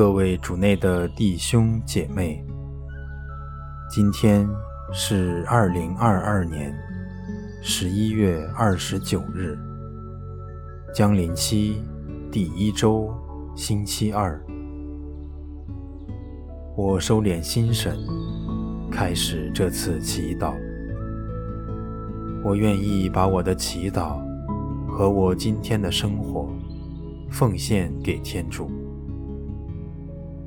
各位主内的弟兄姐妹，今天是二零二二年十一月二十九日，将临期第一周星期二。我收敛心神，开始这次祈祷。我愿意把我的祈祷和我今天的生活奉献给天主，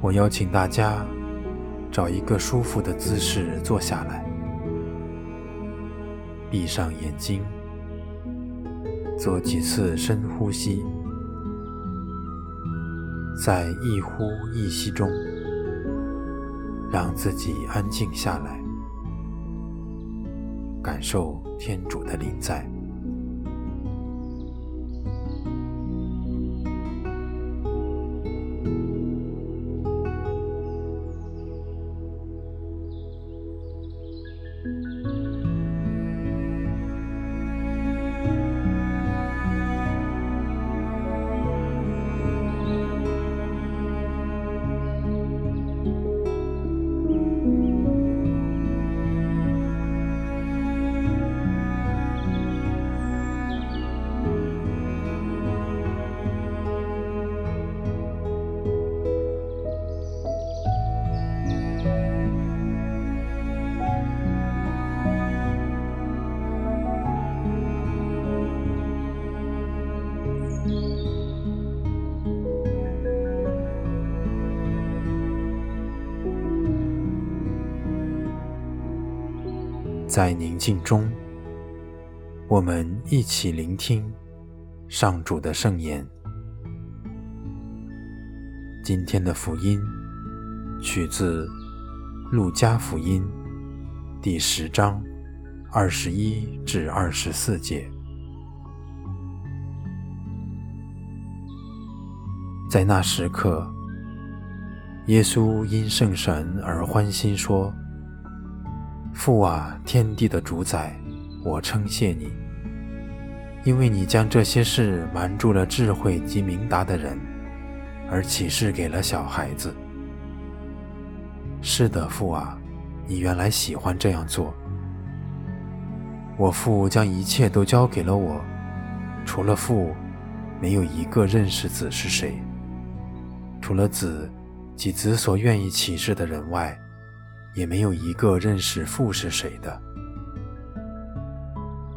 我邀请大家找一个舒服的姿势坐下来，闭上眼睛，做几次深呼吸。在一呼一吸中，让自己安静下来，感受天主的临在。在宁静中，我们一起聆听上主的圣言。今天的福音取自《路加福音》第十章二十一至二十四节。在那时刻，耶稣因圣神而欢欣说。父啊，天地的主宰，我称谢你，因为你将这些事瞒住了智慧及明达的人，而启示给了小孩子。是的，父啊，你原来喜欢这样做。我父将一切都交给了我，除了父，没有一个认识子是谁；除了子及子所愿意启示的人外。也没有一个认识父是谁的。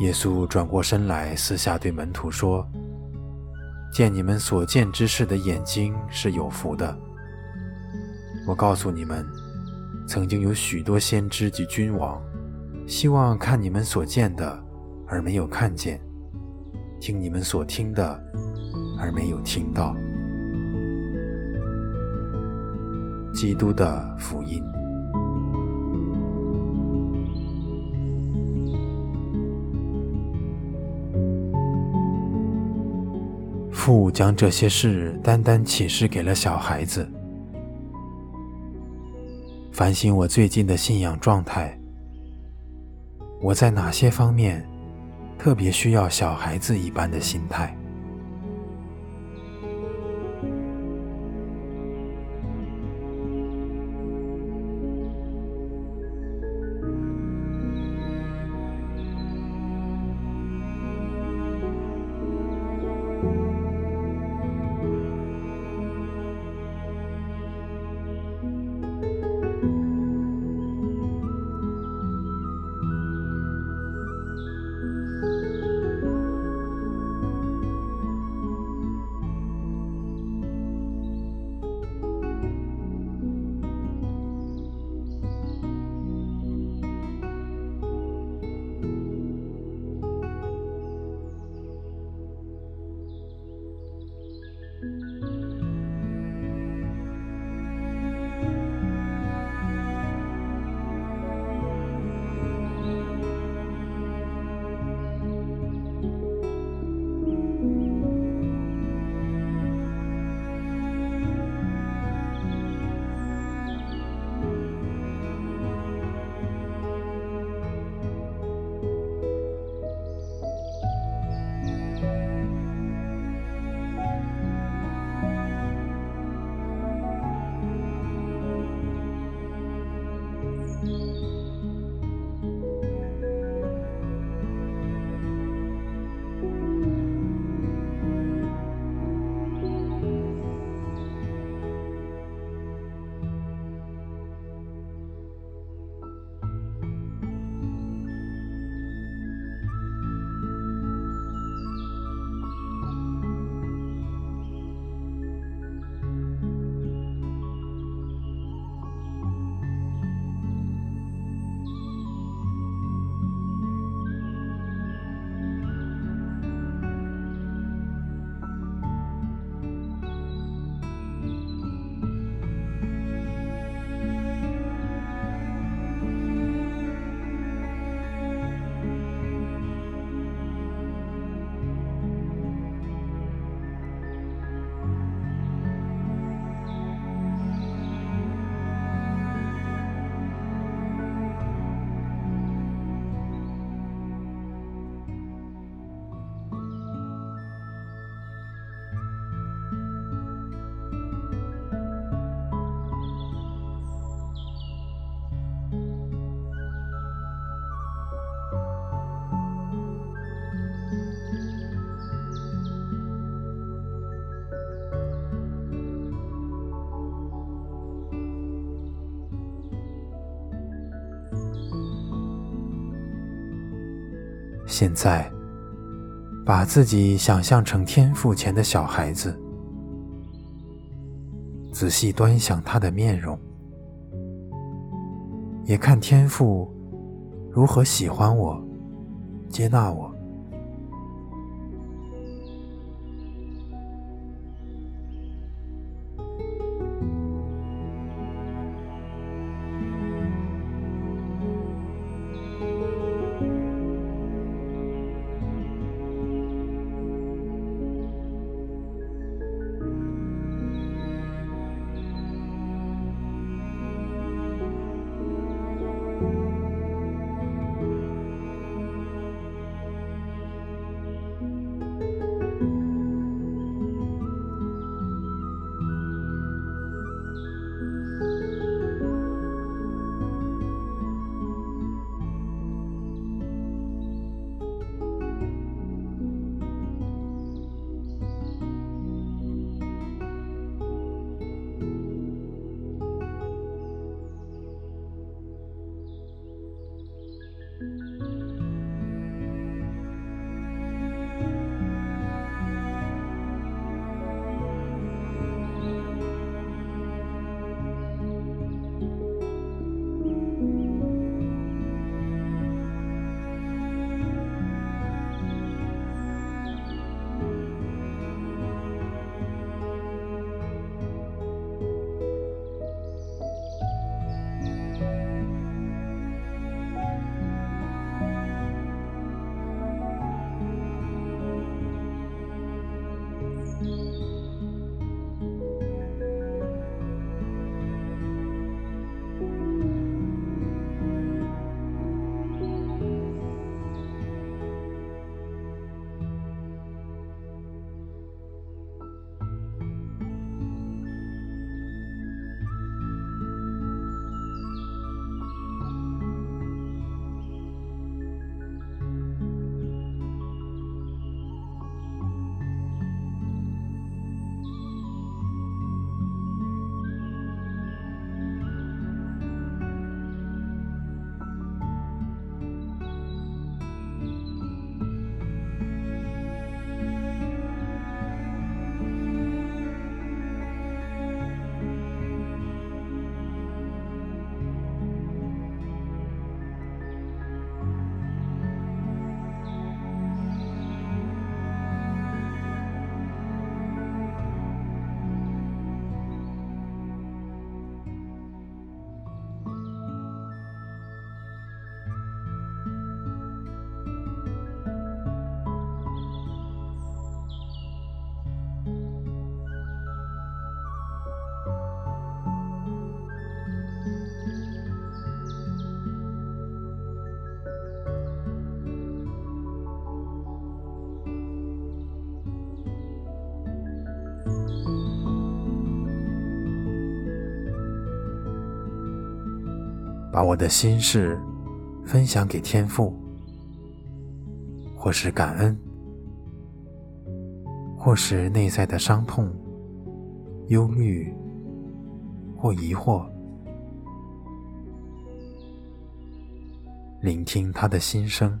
耶稣转过身来，私下对门徒说：“见你们所见之事的眼睛是有福的。我告诉你们，曾经有许多先知及君王，希望看你们所见的，而没有看见；听你们所听的，而没有听到。”基督的福音。父将这些事单单启示给了小孩子。反省我最近的信仰状态，我在哪些方面特别需要小孩子一般的心态？现在，把自己想象成天父前的小孩子，仔细端详他的面容，也看天父如何喜欢我、接纳我。把我的心事分享给天父，或是感恩，或是内在的伤痛、忧虑或疑惑，聆听他的心声，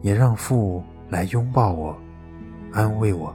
也让父来拥抱我，安慰我。